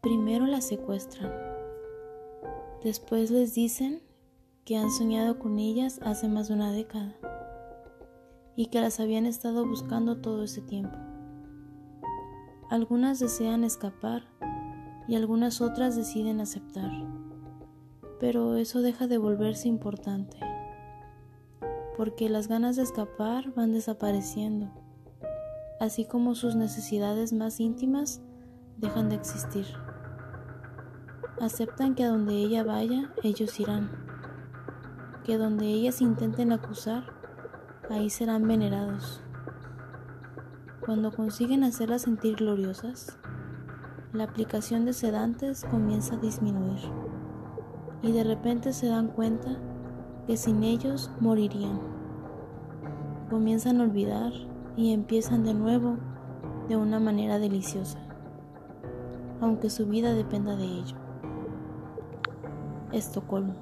Primero las secuestran. Después les dicen que han soñado con ellas hace más de una década y que las habían estado buscando todo ese tiempo. Algunas desean escapar y algunas otras deciden aceptar, pero eso deja de volverse importante, porque las ganas de escapar van desapareciendo, así como sus necesidades más íntimas dejan de existir. Aceptan que a donde ella vaya, ellos irán, que donde ellas intenten acusar, ahí serán venerados. Cuando consiguen hacerlas sentir gloriosas, la aplicación de sedantes comienza a disminuir y de repente se dan cuenta que sin ellos morirían. Comienzan a olvidar y empiezan de nuevo de una manera deliciosa, aunque su vida dependa de ello. Estocolmo.